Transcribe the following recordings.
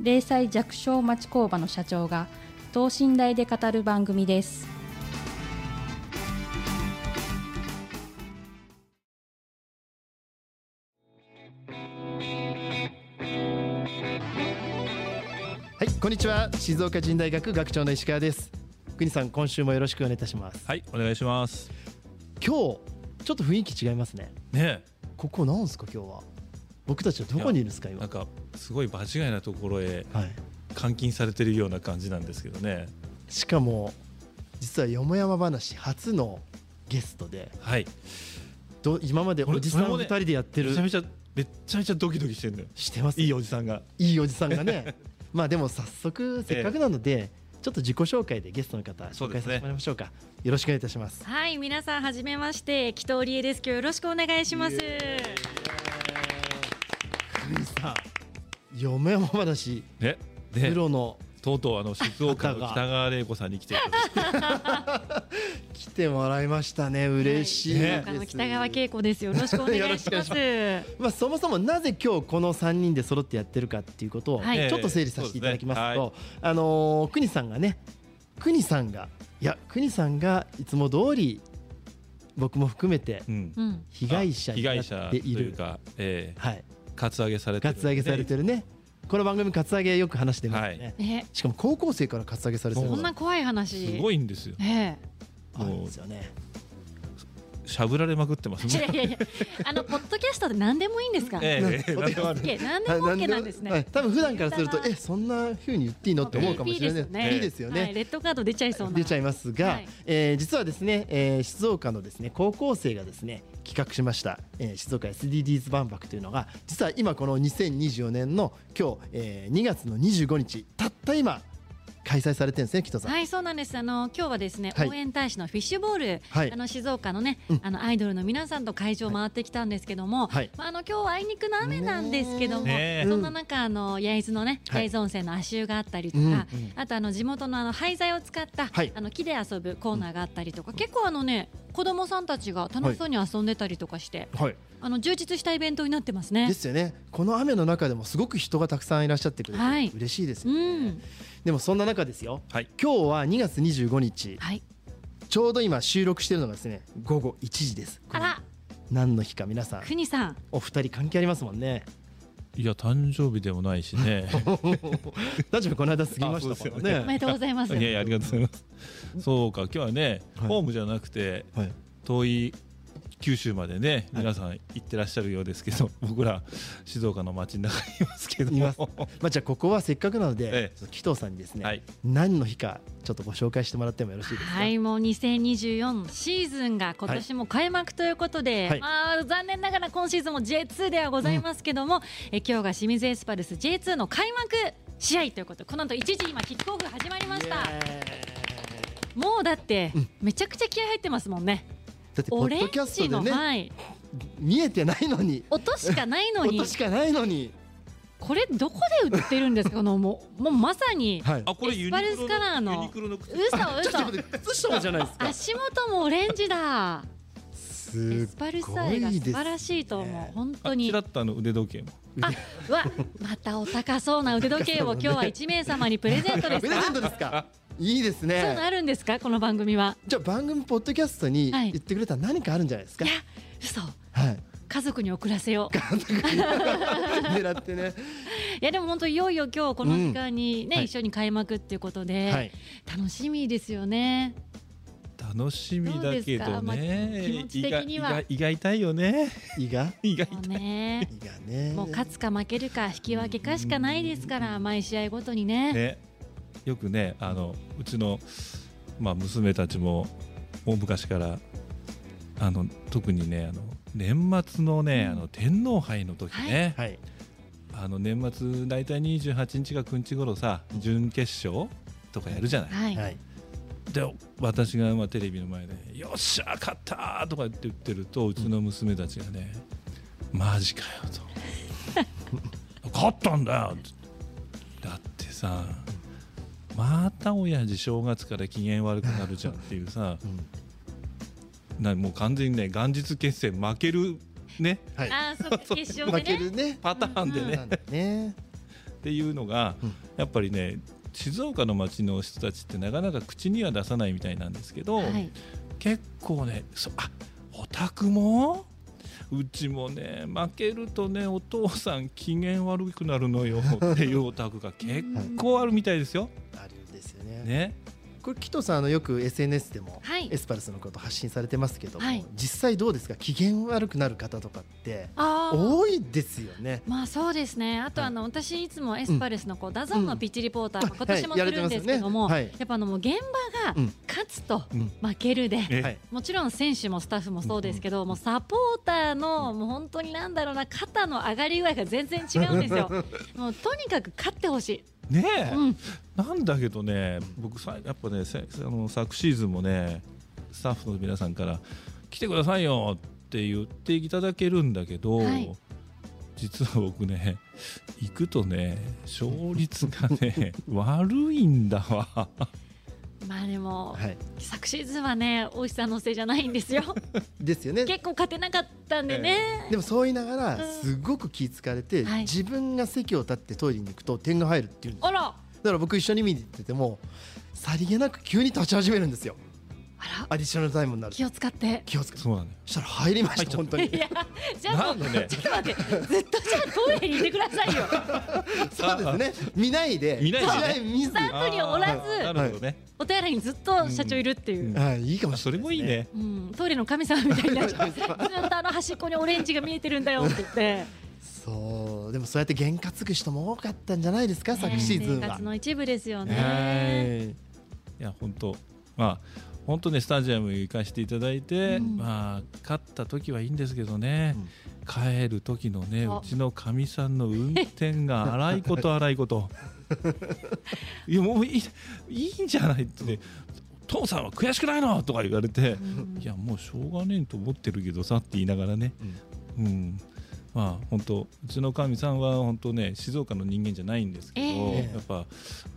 零細弱小町工場の社長が等身大で語る番組ですはい、こんにちは。静岡人大学学長の石川です。国さん、今週もよろしくお願いいたします。はい、お願いします。今日、ちょっと雰囲気違いますね。ねここなんですか、今日は。僕たちはどこにいるんですか、え、今。なんかすごい場違いなところへはい。監禁されてるような感じなんですけどね。しかも、実はよもやま話初のゲストで、はい。ど今までおじさん二それもね人でやってる、めちゃめちゃめっちゃめちゃドキドキしてるのよ。してます？いいおじさんが。いいおじさんがね。まあでも早速、せっかくなので、ちょっと自己紹介でゲストの方、紹介させてもらいましょうか。よろしくお願いいたします。はい、皆さんはじめまして、紀藤理恵です。今日よろしくお願いします。国さん、よもやま話、ね。でプ、ロのとうとうあの静岡の北川玲子さんに来て。来てもらいましたね嬉しいです、ねあの北川景子です。よろしくお願いします。まあ、そもそもなぜ今日この3人で揃ってやってるかっていうことをはいちょっと整理させていただきますと、ええそうあのー国さんがね国さんがいや国さんがいつも通り僕も含めてうん。うん、被害者にな被害者っている、というか、ええはい、カツアゲされてる。カツアゲされてるね。この番組カツアゲよく話してますね、え、しかも高校生からカツアゲされてる。こんな怖い話。すごいんですよ。えあるんですよね。しゃぶられまくってますえ。いやね。いやいや、あのポッドキャストで何でもいいんですか？ええ。何でも OK なんですはいね。多分普段からするとえそんな風に言っていいのって思うかもしれない。いいですよね、はい、レッドカード出ちゃいそうな。出ちゃいますが、はい。えー実はですね、えー静岡のですね高校生がですね企画しました、えー静岡 SDGs 万博というのが実は今この2024年の今日、えー2月の25日たった今開催されてるんですね木戸さん。はい、そうなんです。あの今日はですね、はい。応援大使のフィッシュボール、はい。あの静岡のね、うん。あのアイドルの皆さんと会場を回ってきたんですけども、はい。まああの今日はあいにくの雨なんですけども、ねえ。そんな中あの焼津のね、はい。焼津温泉の足湯があったりとか、うんうんあとあの地元のあの廃材を使った、はい。あの木で遊ぶコーナーがあったりとか、結構あのね子供さんたちが楽しそうに遊んでたりとかして、はい、あの充実したイベントになってますね。で。すよね。この雨の中でもすごく人がたくさんいらっしゃってくれて、はい。嬉しいですうよね、ん、でもそんな中ですよ。はい。今日は2月25日。はい。ちょうど今収録してるのがですね午後1時です。あら、何の日か皆さん。国さん、お二人関係ありますもんね。いや誕生日でもないしね。大丈夫この間過ぎましたからあそうですよおめでとうございます。いやいやありがとうございます。そうか今日はね、はい。ホームじゃなくてはい。遠い九州までねはい。皆さん行ってらっしゃるようですけど、僕ら静岡の街の中にいますけど。います。まあじゃあここはせっかくなので、ええ。ちょっと紀藤さんにですね、はい。何の日かちょっとご紹介してもらってもよろしいですか？はい、もう2024シーズンが今年も開幕ということで、はい。まあ残念ながら今シーズンも J2 ではございますけども、え今日が清水エスパルス J2 の開幕試合ということ。で、この後1時今キックオフが始まりました。もうだって、めちゃくちゃ気合入ってますもんね。だってポッオレンドキャストジの、でね、はい、見えてないのに音しかないのに音、しかないのに、これどこで売ってるんですか、このもうもうまさに。はい、あこれエスパルスカラーのユニクロの靴嘘ちょっと嘘待って靴下もじゃないですか。足元もオレンジだ。すエスパルス愛が素晴らいしいと思う。本当あにちら。っとあの腕時計もあ、うわ、またお高そうな腕時計を今日は1名様にプレゼントです プレゼントか。ですか？いいですそういうのね。あるんですか、この番組は。じゃあ番組ポッドキャストにはい言ってくれたら何かあるんじゃないですか？いや、嘘。はい。家族に送らせよう。狙ってね。いや、でも本当いよいよ今日この時間にね、はい一緒に開幕っていうことで、はい。楽しみですよね。楽しみだけどどうですか？まあね気持ち的には胃が痛いよね胃が？胃がもう痛いね。胃がね。もう勝つか負けるか引き分けかしかないですから、毎試合ごとにね。ねよくねあのうちの、まあ、娘たちも大昔からあの特にねあの年末のね、あの天皇杯の時ね、はい。ああの年末大体28日か9日頃さ準決勝とかやるじゃない、はい、はい。で私がまあテレビの前で「よっしゃ勝った!」とかって言ってるとうちの娘たちがね「マジかよ」と「勝ったんだよ」だってさまた親父正月から機嫌悪くなるじゃんっていうさうん。なもう完全にね元日決戦負けるね。はい。あーそう 決勝負けでねるね。パターンでね、っていうのが、うん。やっぱりね静岡の町の人たちってなかなか口には出さないみたいなんですけど、はい。結構ねそあオタクもうちもね負けるとねお父さん機嫌悪くなるのよっていうオタクが結構あるみたいですよ。あるんですよね。ねこれ紀藤さんあのよく SNS でもはい。エスパルスのこと発信されてますけども、はい。実際どうですか？機嫌悪くなる方とかって多いですよね。まあそうですね。あとあの、私いつもエスパルスのこう DAZN のピッチリポーター、うん。今年もするんですけども、はい。やね。はい。やっぱあのもう現場がうん。勝つとうん。負けるで、えはい。もちろん選手もスタッフもそうですけど、もうサポーターのもう本当になんだろうな肩の上がり具合が全然違うんですよ。もうとにかく勝ってほしい。ねえ、うん、なんだけどね僕さやっぱねせあの昨シーズンもねスタッフの皆さんから来てくださいよって言っていただけるんだけど、はい。実は僕ね行くとね勝率がね 悪いんだわまあでも、はい。昨シーズンはね大石さんのせいじゃないんですよ。ですよね。結構勝てなかったんでね。でもそう言いながらうんすごく気ぃつかれて、はい。自分が席を立ってトイレに行くと点が入るっていうんですあら。だから僕一緒に見に行っててもさりげなく急に立ち始めるんですよアディショナルタイムになる。と気を使って。気をつけて。そうなのしたら入りました本当に。いやじゃあもう、なんでね？ちょっと待って。ずっとじゃあトイレにいてくださいよ。そうですね。見ないで見ないでね。見ず。スタッフにおらずなるほどね、お手洗いにずっと社長いるっていう。うん。はいいいかもあそれしれないですもいいね。うん、トイレの神様みたいになっちゃう。ずっとあの端っこにオレンジが見えてるんだよって言って、そう。でもそうやって験担ぐ人も多かったんじゃないですか昨シーズンは。生活の一部ですよね。はいいや本当。まあ本当ねスタジアム行かせていただいて、うん。まあ勝った時はいいんですけどね、うん。帰る時のねあ。うちのかみさんの運転が荒いこと荒いこと。いやもういいいいんじゃないってね父さんは悔しくないの？とか言われて、うんいやもうしょうがねえと思ってるけどさって言いながらね、うんまあ本当うちのかみさんは本当ね静岡の人間じゃないんですけど、ええ。やっぱ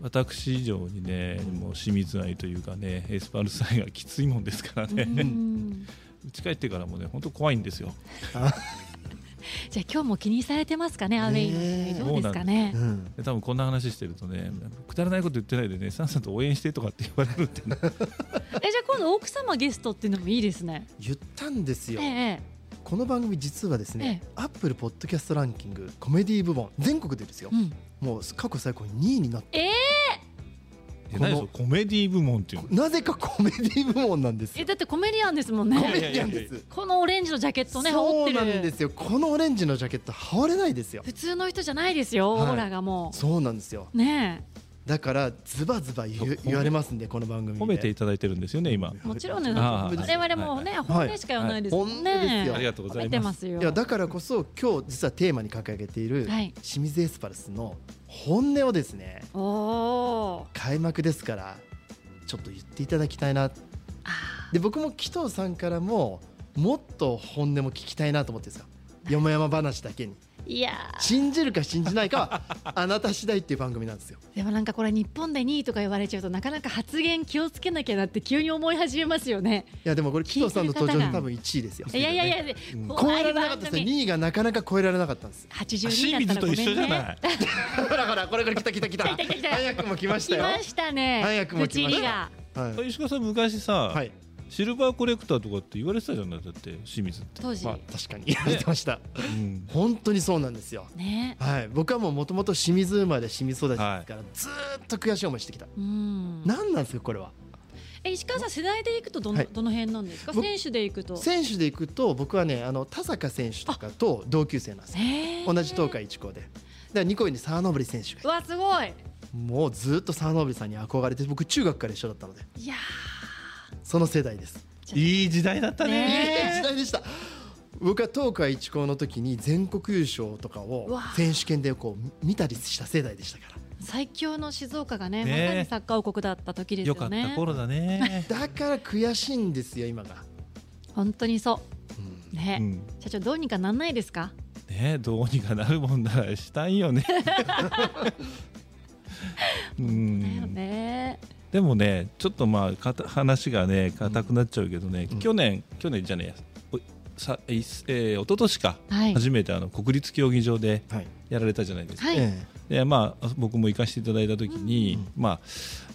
私以上にねもう清水愛というかねエスパルス愛がきついもんですからね、ううん。ち帰ってからもね本当怖いんですよ。じゃあ今日も気にされてますかね、アウェイえどうですかね？う。ん。で多分こんな話してるとねくだらないこと言ってないでねさんさんと応援してとかって言われるってね。えじゃあ今度奥様ゲストっていうのもいいですね。言ったんですよ。ええこの番組実はですねえアップルポッドキャストランキングコメディ部門全国でですよ。うん、もう過去最高2位になって。ええ。何それコメディ部門っていうの？なぜかコメディ部門なんですよ。えだってコメディアンですもんコメね。ディアンです。このオレンジのジャケットね羽織ってそうなんでる。すよ。このオレンジのジャケット羽織れないですよ。普通の人じゃないですよ、はい。オーラがもそうなんですよ。う。ねだからズバズバ言言われますんでこの番組で。褒めていただいてるんですよね今。え、もちろんね、あ我ー々もね、はい。本音しか言わないですもんはい。本音ですね。よ。ありがとうございます。褒めてますよ。いやだからこそ今日実はテーマに掲げているはい。清水エスパルスの本音をですねおおー。開幕ですからちょっと言っていただきたいな。あで僕も紀藤さんからももっと本音も聞きたいなと思ってるんですよよもやま話だけに。ーいや信じるか信じないかはあなた次第っていう番組なんですよ。ー でもなんかこれ日本で2位とか言われちゃうとなかなか発言気をつけなきゃなって急に思い始めますよね。いやでもこれ紀藤さんの登場で多分1位ですよ。いやいやいや、うん超えられなかったですね番組。2位がなかなか超えられなかったんです82清になったらごめん水と一緒じゃね。ない。ほらほらこれから来た来た来た。来た来た来た。早くも来ましたよ。来ましたね。早くも来ました。はい。石川さん昔さ、はいシルバーコレクターとかって言われてたじゃないだって清水って、当時、まあ確かに。言われてました。うん。本当にそうなんですよ。ね。はい。僕はもうもともと清水生まれ清水育ちですからずーっと悔しい思いしてきた。うん。何なんですかこれは？え石川さん世代でいくとどの、はい。どの辺なんですか？僕選手でいくと。選手でいくと僕はねあの田坂選手とかと同級生なんです同じ東海一高で。だから2個上に沢登選手がわすごい。てもうずっと沢登さんに憧れて僕中学から一緒だったので。いやその世代です。いい時代だったね。ねいい時代でした。僕は東海一高の時に全国優勝とかを選手権でこう見たりした世代でしたから。最強の静岡がねねまさにサッカー王国だった時ですよかよねった頃だね。だから悔しいんですよ今が、本当にそう。うん。ね、うん。社長どうにかなんないですか？ねどうにかなるもんならしたいよね。うだよんねでもねちょっとまあかた話がね硬くなっちゃうけどね、うん。去年去年じゃねえさえー、一昨年か、はい。初めてあの国立競技場ではい。やられたじゃないですか。はい、えでまあ、僕も行かせていただいた時に、うんまあ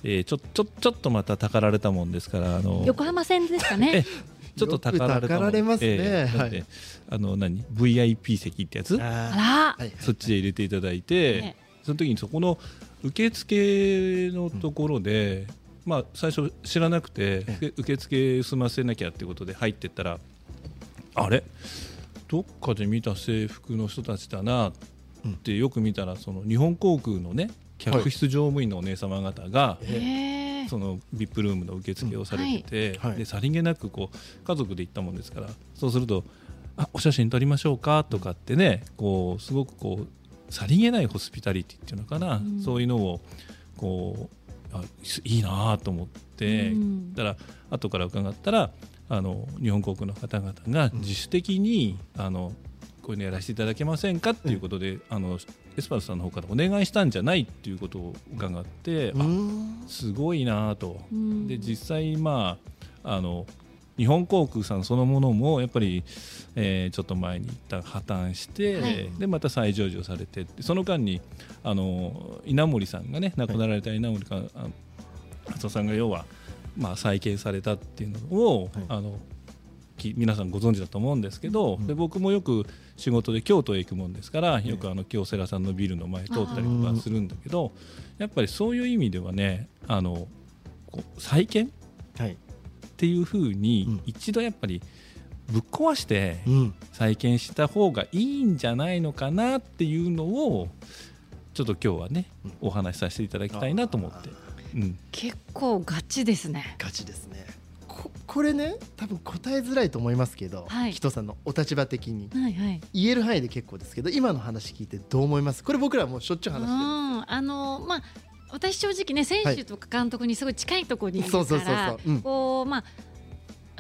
えーちょちょちょっとまたたかられたもんですからあの横浜戦ですかね。ちょっとたかられたもん。えーはい。あの何？VIP 席ってやつ？えあそっちで入れていただいて、ねその時にそこの受付のところで、まあ、最初知らなくて、え受付済ませなきゃってことで入ってったらあれ？どっかで見た制服の人たちだなってよく見たらその日本航空のね客室乗務員のお姉様方が、その VIP ルームの受付をされてて、でさりげなくこう家族で行ったもんですからそうすると「あお写真撮りましょうか」とかってねこうすごくこうさりげないホスピタリティっていうのかな、うん。そういうのをこうあすいいなと思って、うん。だから後から伺ったらあの日本航空の方々が自主的に、あのこういうのやらせていただけませんかっていうことで、あのエスパルスさんの方からお願いしたんじゃないっていうことを伺って、うあん。すごいなと。うん。で実際まああの日本航空さんそのものもやっぱり、えーちょっと前に一旦破綻して、はい。でまた再上場されてその間にあの稲森さんがね亡くなられた稲森か、あ松尾さんが要は、まあ、再建されたっていうのを、はい。あのき皆さんご存知だと思うんですけど、うん。で僕もよく仕事で京都へ行くもんですからよくあの京セラさんのビルの前通ったりとかするんだけどやっぱりそういう意味ではねあの再建はいっていうふうにうん。一度やっぱりぶっ壊してうん。再建した方がいいんじゃないのかなっていうのをちょっと今日はねうん。お話しさせていただきたいなと思って、うん、結構ガチですね。ガチですね。ここれね多分答えづらいと思いますけど、はい。人さんのお立場的に。はいはい。言える範囲で結構ですけど今の話聞いてどう思います？これ僕らもうしょっちゅう話してるうん。あのまあ私正直ね選手とか監督にすごい近いところにいるからこうまあ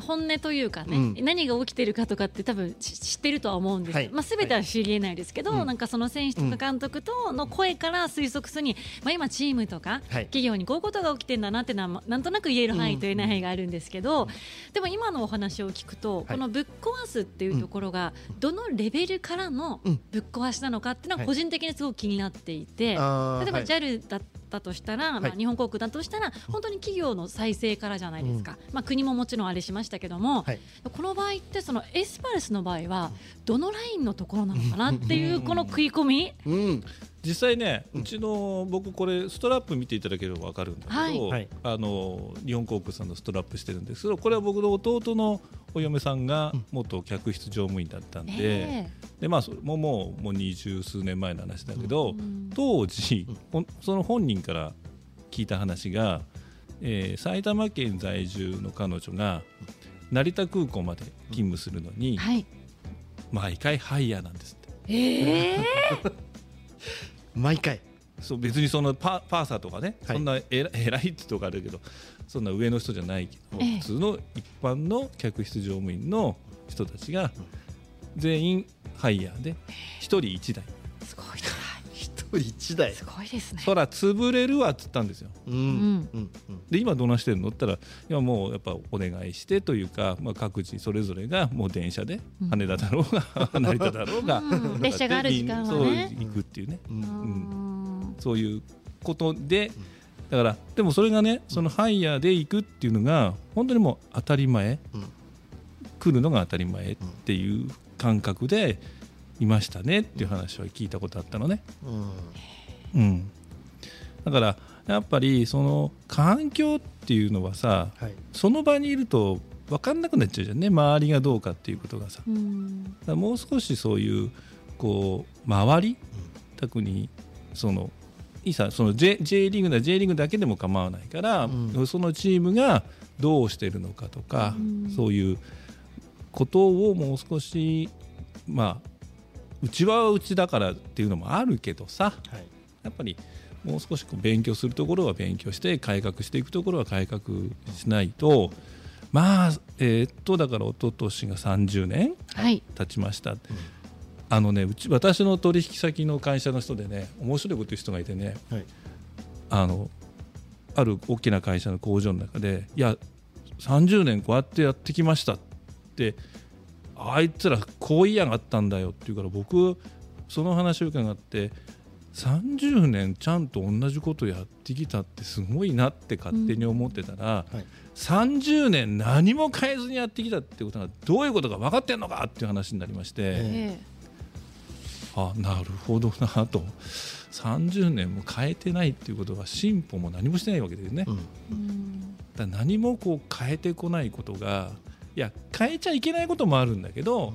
本音というかね、うん。何が起きてるかとかって多分知知ってるとは思うんです。よ、はい。まあ、全ては知りえないですけど、はい。なんかその選手とか監督との声から推測するに、まあ、今チームとかはい。企業にこういうことが起きてるんだなっていうのはまあなんとなく言える範囲と言えない範囲があるんですけど、でも今のお話を聞くと、このぶっ壊すっていうところがどのレベルからのうん。ぶっ壊しなのかっていうのははい。個人的にすごく気になっていて。例えば JAL だったとしたら、まあ、はい日本航空だとしたら本当に企業の再生からじゃないですか、まあ、国ももちろんあれしましたけども、はい。この場合ってそのエスパルスの場合はどのラインのところなのかなっていうこの食い込み、うん実際ねうちの僕これストラップ見ていただければ分かるんだけど、はい。はい。あの日本航空さんのストラップしてるんですけどこれは僕の弟のお嫁さんが元客室乗務員だったんで,、えでまあ、それももうもう二十数年前の話だけど、うん。当時、その本人から聞いた話が、えー埼玉県在住の彼女が成田空港まで勤務するのに、はい。毎回ハイヤーなんですって。えー 毎回。そう別にそのパパーサーとかね、はい。そんな 偉いってとかあるけどそんな上の人じゃないけど、ええ。普通の一般の客室乗務員の人たちが全員ハイヤーで一人一台。すごい一人一台。すごいですね。そら潰れるわっつったんですよ。うん。ん。うん。うん。で今どうなしてるの？って言ったら今もうやっぱお願いしてというか、まあ、各自それぞれがもう電車でうん。羽田だろうが 成田だろうが、うん。列車がある時間はね。そう行くっていうね。うん。うん。そういうことでだからでもそれがねそのハイヤーで行くっていうのが本当にもう当たり前。うん。来るのが当たり前っていう感覚でいましたねっていう話は聞いたことあったのね。うん。うん、だからやっぱりその環境っていうのはさはい。その場にいると分かんなくなっちゃうじゃんね。周りがどうかっていうことがさ。うん。らもう少しそういうこう周り？特にそのいいさその J, J リーグなら J リーグだけでも構わないから、うん。そのチームがどうしてるのかとか、うん。そういうことをもう少しまあうちはうちだからっていうのもあるけどさはい。やっぱりもう少しこう勉強するところは勉強して改革していくところは改革しないとまあえーっとだから一昨年が30年はい。経ちました、あのねうち私の取引先の会社の人でね面白いこと言う人がいてねはい。あのある大きな会社の工場の中でいや30年こうやってやってきましたってあいつらこう言いやがったんだよって言うから僕その話を伺って30年ちゃんと同じことやってきたってすごいなって勝手に思ってたら、はい。30年何も変えずにやってきたってことがどういうことか分かってんのかっていう話になりまして、ええ。あなるほどなと。30年も変えてないっていうことは進歩も何もしてないわけですね。うん。だ何もこう変えてこないことがいや変えちゃいけないこともあるんだけど、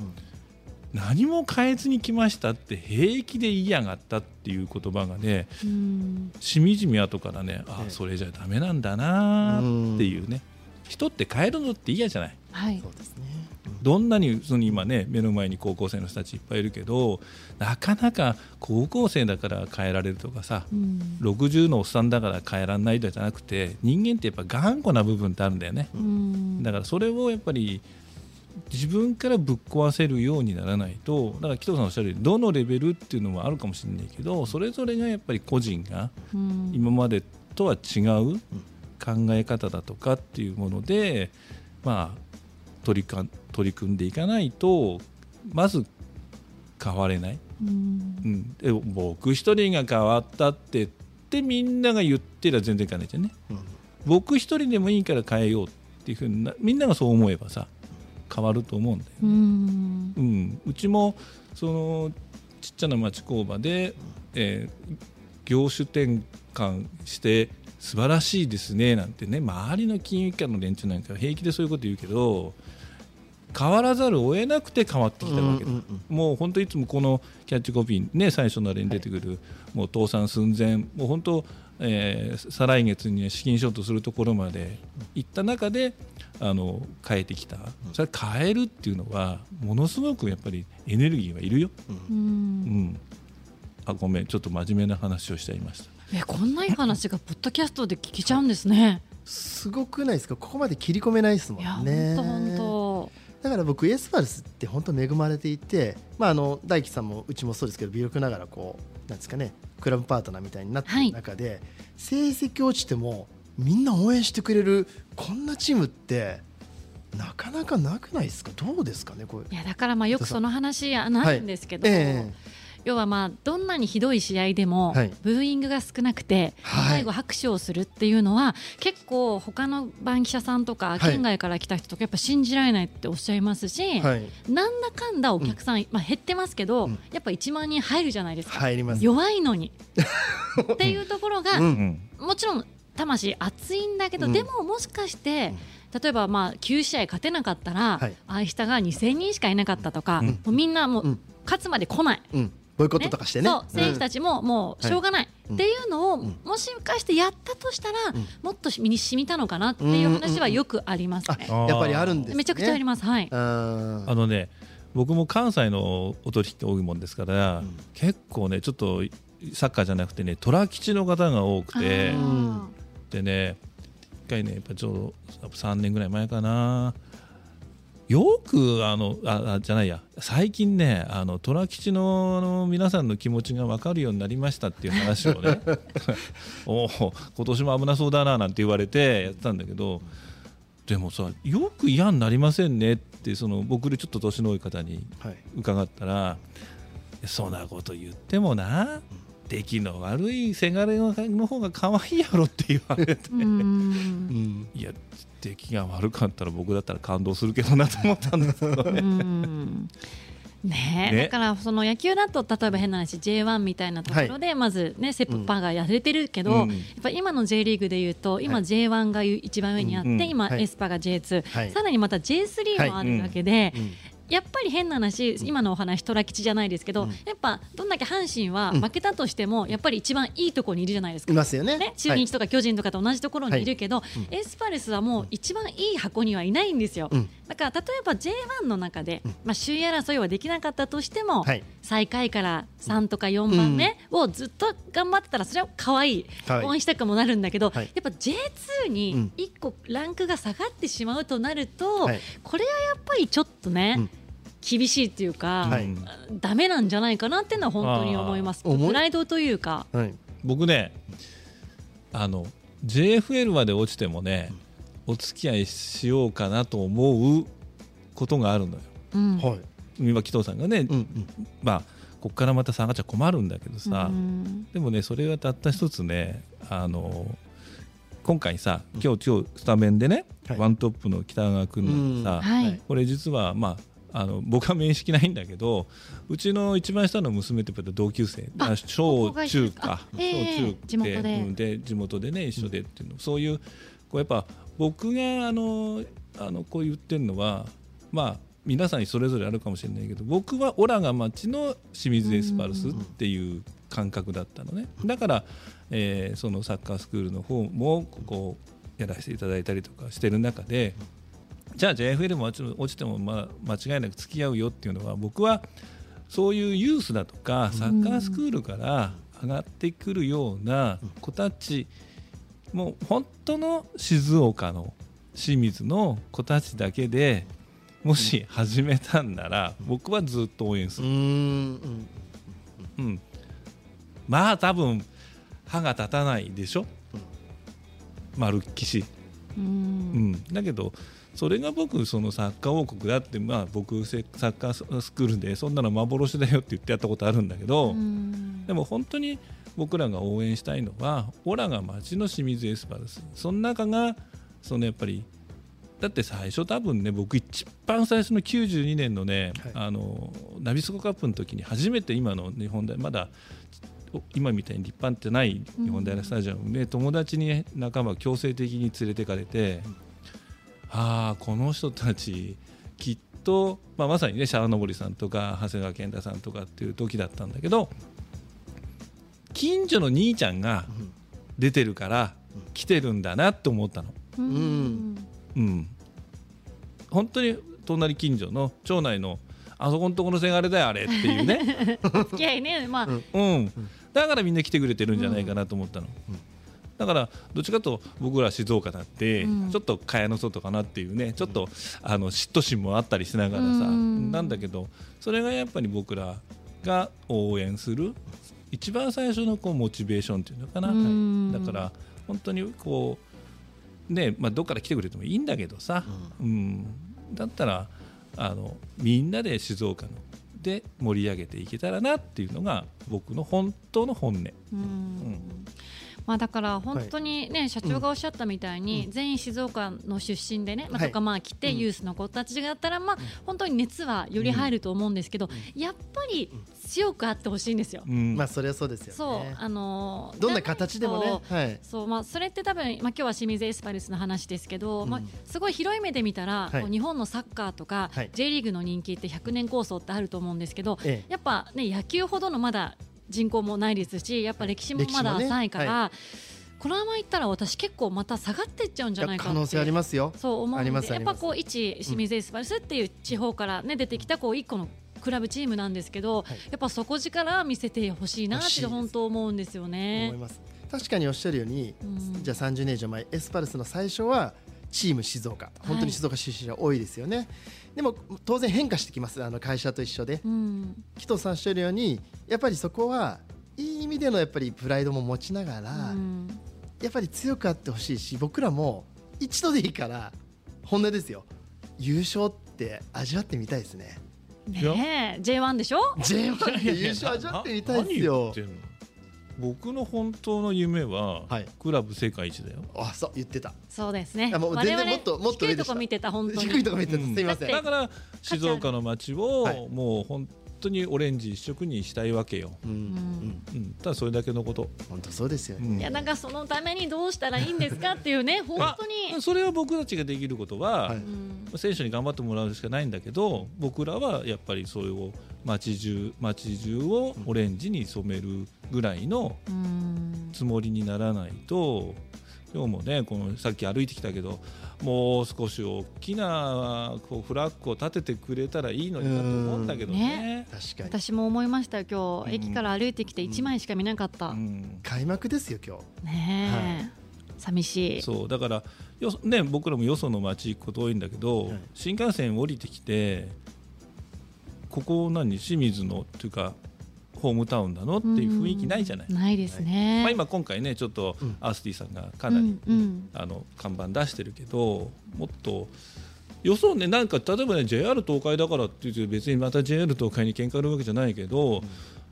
何も変えずに来ましたって平気で言いやがったっていう言葉がねうん。しみじみ後からねあええ。それじゃダメなんだなっていうね。人って変えるのって嫌じゃない？はい。そうですねどんなにその今ね目の前に高校生の人たちいっぱいいるけどなかなか高校生だから変えられるとかさうん。60のおっさんだから変えられないじゃなくて人間ってやっぱ頑固な部分ってあるんだよね。うん。だからそれをやっぱり自分からぶっ壊せるようにならないとだから紀藤さんおっしゃるようにどのレベルっていうのもあるかもしれないけどそれぞれがやっぱり個人がうん。今までとは違う考え方だとかっていうものでまあ取りか取り組んでいかないとまず変われない、うん。うん、で僕一人が変わったってってみんなが言ってりゃ全然いかないじゃんね。うん。僕一人でもいいから変えようっていうふうになみんながそう思えばさ変わると思うんだよね。うん。うん、うちもそのちっちゃな町工場で、えー業種転換して素晴らしいですねなんてね。周りの金融機関の連中なんかは平気でそういうこと言うけど変わらざるを得なくて変わってきたわけだ、うんうんもう本当いつもこのキャッチコピーね最初のあれに出てくる、もう倒産寸前もう本当、えー再来月には資金ショートするところまで行った中であの変えてきた。それ変えるっていうのはものすごくやっぱりエネルギーはいるよ、うん。ううん。ん、あごめんちょっと真面目な話をしちゃいました。えこんないい話がポッドキャストで聞けちゃうんですね。すごくないですか？ここまで切り込めないですもいやんね本当本当。だから僕エスパルスって本当恵まれていて、まあ、あの大樹さんもうちもそうですけど微力ながらこうなんですかねクラブパートナーみたいになってる中で、成績落ちてもみんな応援してくれるこんなチームってなかなかなくないですか？どうですかねこれ。いやだからまあよくその話あなるんですけど、え要はまあどんなにひどい試合でも、はい。ブーイングが少なくて、はい。最後拍手をするっていうのは結構他の番記者さんとかい。県外から来た人とかやっぱ信じられないっておっしゃいますし、なんだかんだお客さん、まあ、減ってますけど、うん。やっぱ1万人入るじゃないですか、入ります。弱いのに。っていうところが、もちろん魂熱いんだけど、うん。でももしかして、例えばまあ9試合勝てなかったら、はい。ああいう人が2000人しかいなかったとか、うん。もうみんなもう、うん。勝つまで来ない。うんボイコットとかしてね。そう選手たちももうしょうがない、うん。っていうのを、うん。もしかしてやったとしたら、うん。もっと身に染みたのかなっていう話はよくありますね。あやっぱりあるんですね。めちゃくちゃあります。はい。ああのね僕も関西のお取引って多いもんですから、うん。結構ねちょっとサッカーじゃなくてね虎吉の方が多くてでね一回ねやっぱちょうど3年ぐらい前かなよくあのああじゃないや。最近ねあの虎吉のあの皆さんの気持ちが分かるようになりましたっていう話をね。おお今年も危なそうだななんて言われてやってたんだけど。でもさよく嫌になりませんねってその僕よりちょっと年の多い方にはい。伺ったらそんなこと言ってもな出来の悪いせがれの方が可愛いやろって言われて。うーん。いや出来が悪かったら僕だったら感動するけどなと思ったんですけどうね。ん。ねえね。だからその野球だと例えば変な話 J1 みたいなところでまずねセップパーがやれてるけど、うん。やっぱ今の J リーグでいうと今はい。J1 が一番上にあって、うん今はい。エスパが J2、はい。さらにまた J3 もあるわけで、うんやっぱり変な話、今のお話虎吉じゃないですけど、うん。やっぱどんだけ阪神はうん。負けたとしても、やっぱり一番いいところにいるじゃないですか。い。ますよね。ね、中日とか巨人とかと同じところにい。るけど、うん。エスパルスはもう一番いい箱にはいないんですよ、うん。だから例えば J1 の中で、うん。まあ、首位争いはできなかったとしても、はい。最下位から3とか4番目をずっと頑張ってたらそれは可愛いい。応援したくもなるんだけど、はい。やっぱ J2 に1個ランクが下がってしまうとなると、はい。これはやっぱりちょっとね、うん厳しいっていうか、はい。うんダメなんじゃないかなっていうのは本当に思います。プライドというか、はい。僕ねあの JFL まで落ちてもねお付き合いしようかなと思うことがあるのよ。うん。はい。今紀藤さんがね、うんうん。まあここからまた下がっちゃ困るんだけどさ、うん。でもねそれはたった一つねあの今回さ今日今日スタメンでね、はい。ワントップの北川君がさ、はい。これ実はまああの僕は面識ないんだけどうちの一番下の娘って同級生。あ小中か、ええ。小中地元で。うんで地元でね一緒でっていうの、そういうこうやっぱ僕があのあのこう言ってるのはまあ皆さんにそれぞれあるかもしれないけど僕はオラが町の清水エスパルスっていう感覚だったのね。だから、えーそのサッカースクールの方もこうやらせていただいたりとかしてる中でじゃあ JFL も落ちてもまあ間違いなく付き合うよっていうのは僕はそういうユースだとかサッカースクールから上がってくるような子たちもう本当の静岡の清水の子たちだけでもし始めたんなら僕はずっと応援する、うんうんうん、まあ多分歯が立たないでしょ、丸っきし、ううんん、だけどそれが僕そのサッカー王国だってまあ僕せサッカースクールでそんなの幻だよって言ってやったことあるんだけど、うん。でも本当に僕らが応援したいのはオラが町の清水エスパルス。その中がそのやっぱりだって最初多分ね僕一番最初の92年のね、はい。あのナビスコカップの時に初めて今の日本大まだお今みたいに立派じゃない日本大のスタジアムで、友達に仲間を強制的に連れてかれて、ああこの人たちきっと、まあ、まさにねシャアノボリさんとか長谷川健太さんとかっていう時だったんだけど近所の兄ちゃんが出てるから来てるんだなって思ったの。うん。うん、本当に隣近所の町内のあそこのところのせがれだよあれっていうね、付き合いね、まあ、うん、だからみんな来てくれてるんじゃないかなと思ったの、だからどっちかというと僕ら静岡だって、うん。ちょっと蚊帳の外かなっていうねちょっとあの嫉妬心もあったりしながらさ、うん。なんだけどそれがやっぱり僕らが応援する一番最初のこうモチベーションっていうのかな、うん。だから本当にこうねまあどっから来てくれてもいいんだけどさ、うん。だったらあのみんなで静岡ので盛り上げていけたらなっていうのが僕の本当の本音。うんまあ、だから本当にね、社長がおっしゃったみたいに、全員静岡の出身でね、まあ、はいとかまあ来てうん。ユースの子たちがやったら、まあ、本当に熱はより入ると思うんですけど、やっぱり強くあってほしいんですよ。うん。まあそれはそうですよね。そうあのーどんな形でもね。そうはい。そうまあ、それって多分、まあ、今日は清水エスパルスの話ですけど、まあ、すごい広い目で見たら、日本のサッカーとか、はい。J リーグの人気って100年構想ってあると思うんですけど、ええ。やっぱ、ね、野球ほどのまだ人口もないですしやっぱ歴史もまだ浅いから、はこのままいったら私結構また下がっていっちゃうんじゃないか可能性ありますよ。そう思うありのでやっぱこう一清水エスパルスっていう地方から、ね、出てきたこう一個のクラブチームなんですけど、はい。やっぱ底力見せてほしいなって本当思うんですよね。思い。ます。確かにおっしゃるようにうん。じゃあ30年以上前エスパルスの最初はチーム静岡。本当に静岡出身が多いですよね、でも当然変化してきます。あの会社と一緒で。うん。紀藤さんおっしゃるようにやっぱりそこはいい意味でのやっぱりプライドも持ちながら、うん。やっぱり強くあってほしいし僕らも一度でいいから本音ですよ。優勝って味わってみたいですね。ねえ。J1 でしょ？J1 で優勝味わってみたいですよ。何言ってんの？僕の本当の夢は、はい。クラブ世界一だよ。あそう言ってた。そうですね。あもう全然もっともっと低いとこ見てた本当に。低いとこ見てた、うんすいません。だだから静岡の街を、はい。もう本当にオレンジ一色にしたいわけよ、うん。うん。うん、ただそれだけのこと、本当そうですよね、うん。いやなんかそのためにどうしたらいいんですかっていうね 本当に、それは僕たちができることは、はい。うん選手に頑張ってもらうしかないんだけど僕らはやっぱりそれを街中街中をオレンジに染めるぐらいのうん。つもりにならないと今日もねこのさっき歩いてきたけどもう少し大きなこうフラッグを立ててくれたらいいのになと思うんだけどね。確かに。私も思いましたよ今日、うん駅から歩いてきて1枚しか見なかった、うん。開幕ですよ今日。ねえ、寂しい。そうだからよ、ね、僕らもよその町行くこと多いんだけど、はい。新幹線降りてきてここ何？清水のっていうかホームタウンなのっていう雰囲気ないじゃない。うん。ないですね、まあ、今今回ねちょっとうん。アースティさんがかなり、うんうん。あの看板出してるけどもっとよそねなんか例えばね JR 東海だからって言って別にまた JR 東海に喧嘩売るわけじゃないけど、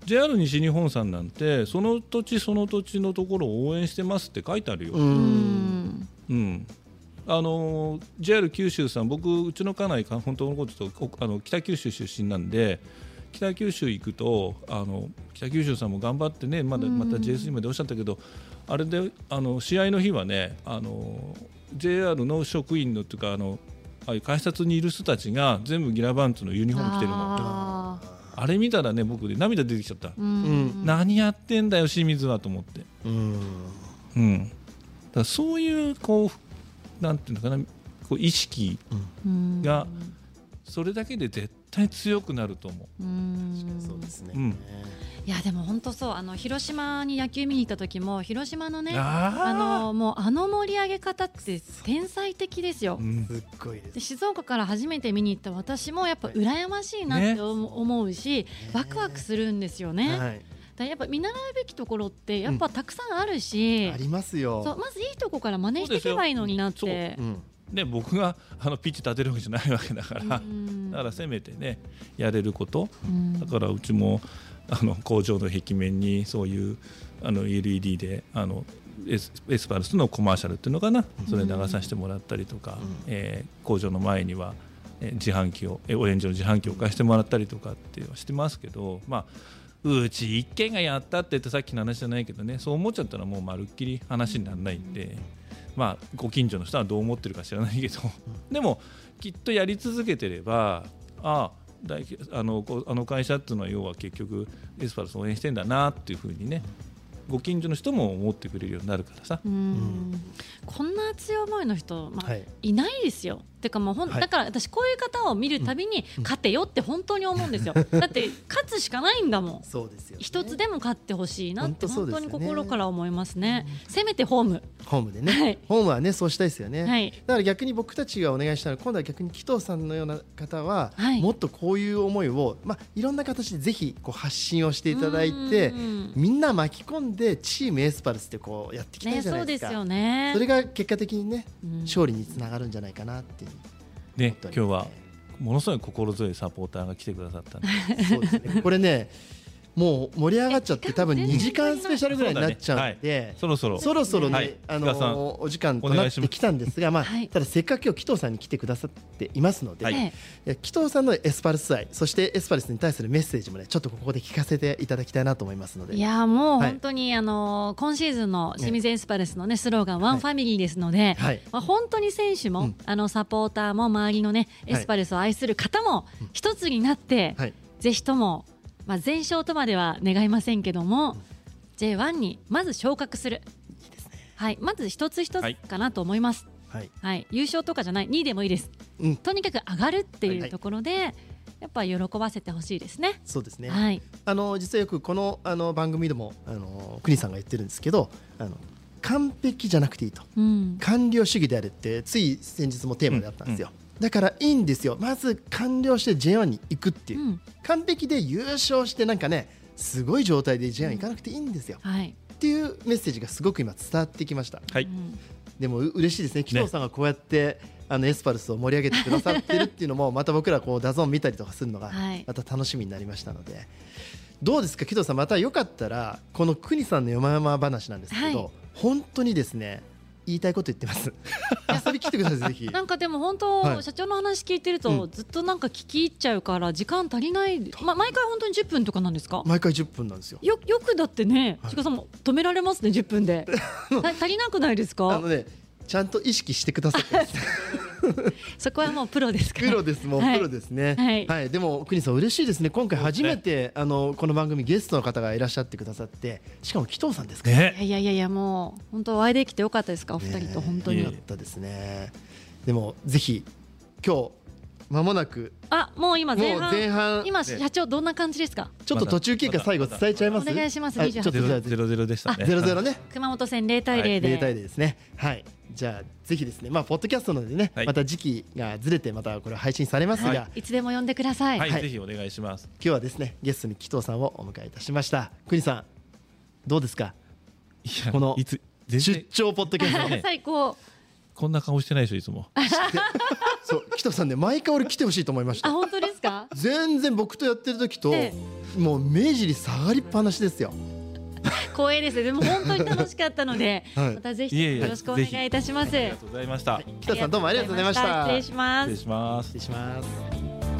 JR 西日本さんなんてその土地その土地のところを応援してますって書いてあるよ。ううん。んうん。あのー JR 九州さん僕うちの家内か本当のこととおあの北九州出身なんで北九州行くとあの北九州さんも頑張ってねまだうん。また J3 までおっしゃったけどあれであの試合の日はねあの JR の職員のっていうかあのああいう改札にいる人たちが全部ギラバンツのユニフォーム着てるの。ああれ見たらね僕で涙出てきちゃった、ーうん。何やってんだよ清水はと思って。うん。うん、だからそういうこうなんていうのかなこう意識うん。がそれだけで絶対強くなると思う。うん。そうですね、うん。いやでも本当そう。あの広島に野球見に行った時も広島のねああのもうあの盛り上げ方って天才的ですよ。ー、うん。すっごいです。で静岡から初めて見に行った私もやっぱ羨ましいなって思うし、ワクワクするんですよね。だかはやっぱ見習うべきところってやっぱたくさんあるし、ありますよ。そうまずいいとこから真似していけばいいのになって。う。んね、僕が あのピッチ立てるわけじゃないわけだから、うん。だからせめてねやれること。うん。だからうちも あの工場の壁面にそういうあの LED であのエスエスパルスのコマーシャルっていうのかな。それ流させてもらったりとか、うん。えー工場の前には、えー自販機をえオレンジの自販機を置かしてもらったりとかっていうのはしてますけどまあうち一軒がやったって言ってさっきの話じゃないけどねそう思っちゃったらもうまるっきり話にならないんで、まあご近所の人はどう思ってるか知らないけど、でもきっとやり続けてればああ大あのこうあの会社っていうのは要は結局エスパルスを応援してんだなっていうふうにねご近所の人も思ってくれるようになるからさ。うん。こんな熱い思いの人、まあはい。い、ないですよ。てかもうほん、はい。だから私こういう方を見るたびに勝てよって本当に思うんですよ。だって勝つしかないんだもん。そうですよ、ね、一つでも勝ってほしいなって本当に心から思いますね。せめてホーム。ホームでね、はい。ホームはねそうしたいですよね、はい。だから逆に僕たちがお願いしたのは今度は逆に紀藤さんのような方は、はい。もっとこういう思いを、まあ、いろんな形でぜひこう発信をしていただいてうんみんな巻き込んでチームエスパルスってこうやっていきたいね、じゃないでか、そうですすよね。それが結果的にねうん。勝利につながるんじゃないかなっていうね今日はものすごい心強いサポーターが来てくださったんで。そうですね。これねもう盛り上がっちゃってえ多分時間2時間スペシャルぐらいになっちゃうんで、そろそろ。そろそろね、はい。あのーお時間となってきたんですが、まあはいただせっかく今日紀藤さんに来てくださっていますので、紀藤さんのエスパルス愛そしてエスパルスに対するメッセージもねちょっとここで聞かせていただきたいなと思いますので。えいやもうはい本当に、あの今シーズンの清水エスパルスのねスローガン、ワンファミリーですので、はい。まあ、本当に選手も、うん。あのサポーターも周りのねエスパルスを愛する方も一つになって、はい。ぜひとも、まあ、全勝とまでは願いませんけども、J1 にまず昇格する、はい、まず一つ一つかなと思います、はい。はい優勝とかじゃない。2位でもいいです。うん、とにかく上がるってはい。いうところで、やっぱ喜ばせてほしいですね。そうですね、はい、あの実はよくこのあの番組でもあの国さんが言ってるんですけどあの完璧じゃなくていいと。うん、完了主義であるってつい先日もテーマであったんですよ、だからいいんですよ。まず完了して J1 に行くっていう、うん。完璧で優勝してなんかねすごい状態で J1 行かなくていいんですよ、はい、っていうメッセージがすごく今伝わってきました。はい。うん。でもう嬉しいですね。紀藤さんがこうやって、あのエスパルスを盛り上げてくださってるっていうのも また僕らこう DAZN 見たりとかするのがはい。また楽しみになりましたので、どうですか？紀藤さんまたよかったらこの国さんの山々話なんですけど、はい。本当にですね言いたいこと言ってます。遊び来てくださいぜひ。なんかでも本当、はい。社長の話聞いてると、うん。ずっとなんか聞き入っちゃうから時間足りない、ま、毎回本当に10分とかなんですか？毎回10分なんですよ。よよくだってね、はい。志賀さんも止められますね10分で。た足りなくないですか？あのねちゃんと意識してくださってますそこはもうプロですから。プロですもうはい。プロですね。はい。でも国さん嬉しいですね。今回初めてあのこの番組ゲストの方がいらっしゃってくださって。しかも紀藤さんですか。ね。いやいやいやいやもう本当お会いできてよかったです。かお二人と本当に、よかったですね。でもぜひ今日間もなく。あもう今前もう半前半。今社長どんな感じですか？ちょっと途中経過最後伝えちゃいます？お願いしますはい。ちょっとじゃあゼロゼロでしたね。ゼロゼロね。熊本戦0対0で、0対0ですね。はい。じゃあぜひですね。まあポッドキャストなのでね、はい。また時期がずれてまたこれ配信されますが、はい。つでも呼んでください、はい、はい。ぜひお願いします。日はですねゲストに紀藤さんをお迎えいたしました。国さんどうですか？いやこのいつ全出然張ポッドキャスト。ね 最高こんな顔してないでしょいつも。そう紀藤さんね毎回俺来てほしいと思いました。あ本当ですか？全然僕とやってる時と、えもう目尻下がりっぱなしですよ。光栄です。でも本当に楽しかったので、はい。またぜいえいえひよろしくお願いいたします。ありがとうございました。紀藤さんどうもありがとうございました。失礼します。失礼します。失礼します